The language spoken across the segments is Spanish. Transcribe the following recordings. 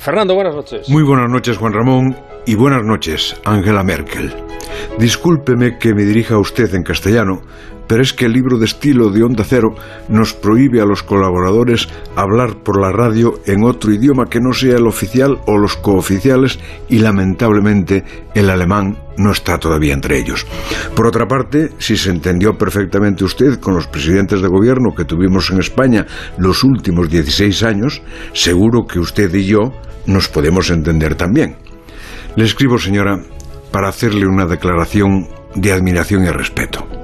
Fernando, buenas noches. Muy buenas noches, Juan Ramón, y buenas noches, Angela Merkel. Discúlpeme que me dirija a usted en castellano, pero es que el libro de estilo de Onda Cero nos prohíbe a los colaboradores hablar por la radio en otro idioma que no sea el oficial o los cooficiales y lamentablemente el alemán no está todavía entre ellos. Por otra parte, si se entendió perfectamente usted con los presidentes de gobierno que tuvimos en España los últimos 16 años, seguro que usted y yo nos podemos entender también. Le escribo, señora, para hacerle una declaración de admiración y respeto.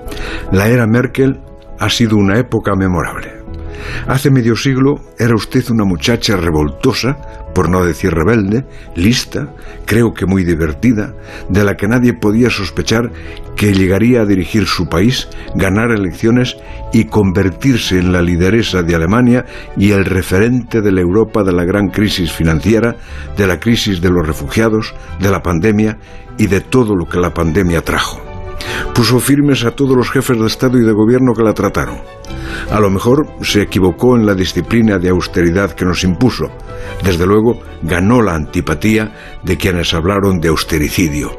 La era Merkel ha sido una época memorable. Hace medio siglo era usted una muchacha revoltosa, por no decir rebelde, lista, creo que muy divertida, de la que nadie podía sospechar que llegaría a dirigir su país, ganar elecciones y convertirse en la lideresa de Alemania y el referente de la Europa de la gran crisis financiera, de la crisis de los refugiados, de la pandemia y de todo lo que la pandemia trajo. Puso firmes a todos los jefes de Estado y de Gobierno que la trataron. A lo mejor se equivocó en la disciplina de austeridad que nos impuso. Desde luego, ganó la antipatía de quienes hablaron de austericidio.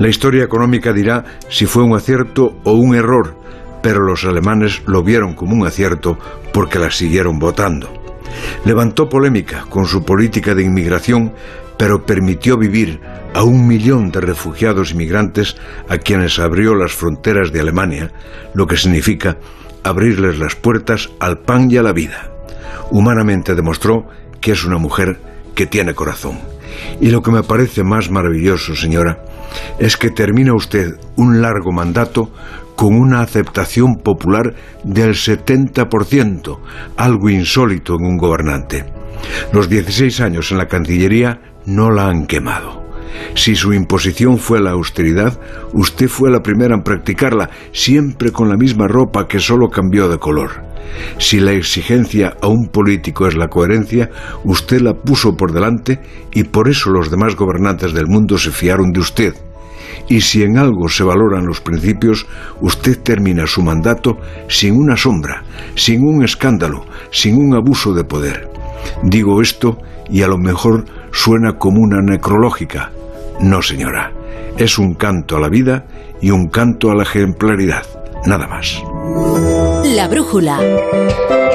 La historia económica dirá si fue un acierto o un error, pero los alemanes lo vieron como un acierto porque la siguieron votando. Levantó polémica con su política de inmigración, pero permitió vivir a un millón de refugiados inmigrantes a quienes abrió las fronteras de Alemania, lo que significa abrirles las puertas al pan y a la vida. Humanamente demostró que es una mujer que tiene corazón. Y lo que me parece más maravilloso, señora, es que termina usted un largo mandato con una aceptación popular del 70%, algo insólito en un gobernante. Los 16 años en la Cancillería no la han quemado. Si su imposición fue la austeridad, usted fue la primera en practicarla, siempre con la misma ropa que solo cambió de color. Si la exigencia a un político es la coherencia, usted la puso por delante y por eso los demás gobernantes del mundo se fiaron de usted. Y si en algo se valoran los principios, usted termina su mandato sin una sombra, sin un escándalo, sin un abuso de poder. Digo esto y a lo mejor suena como una necrológica. No, señora. Es un canto a la vida y un canto a la ejemplaridad. Nada más. La brújula.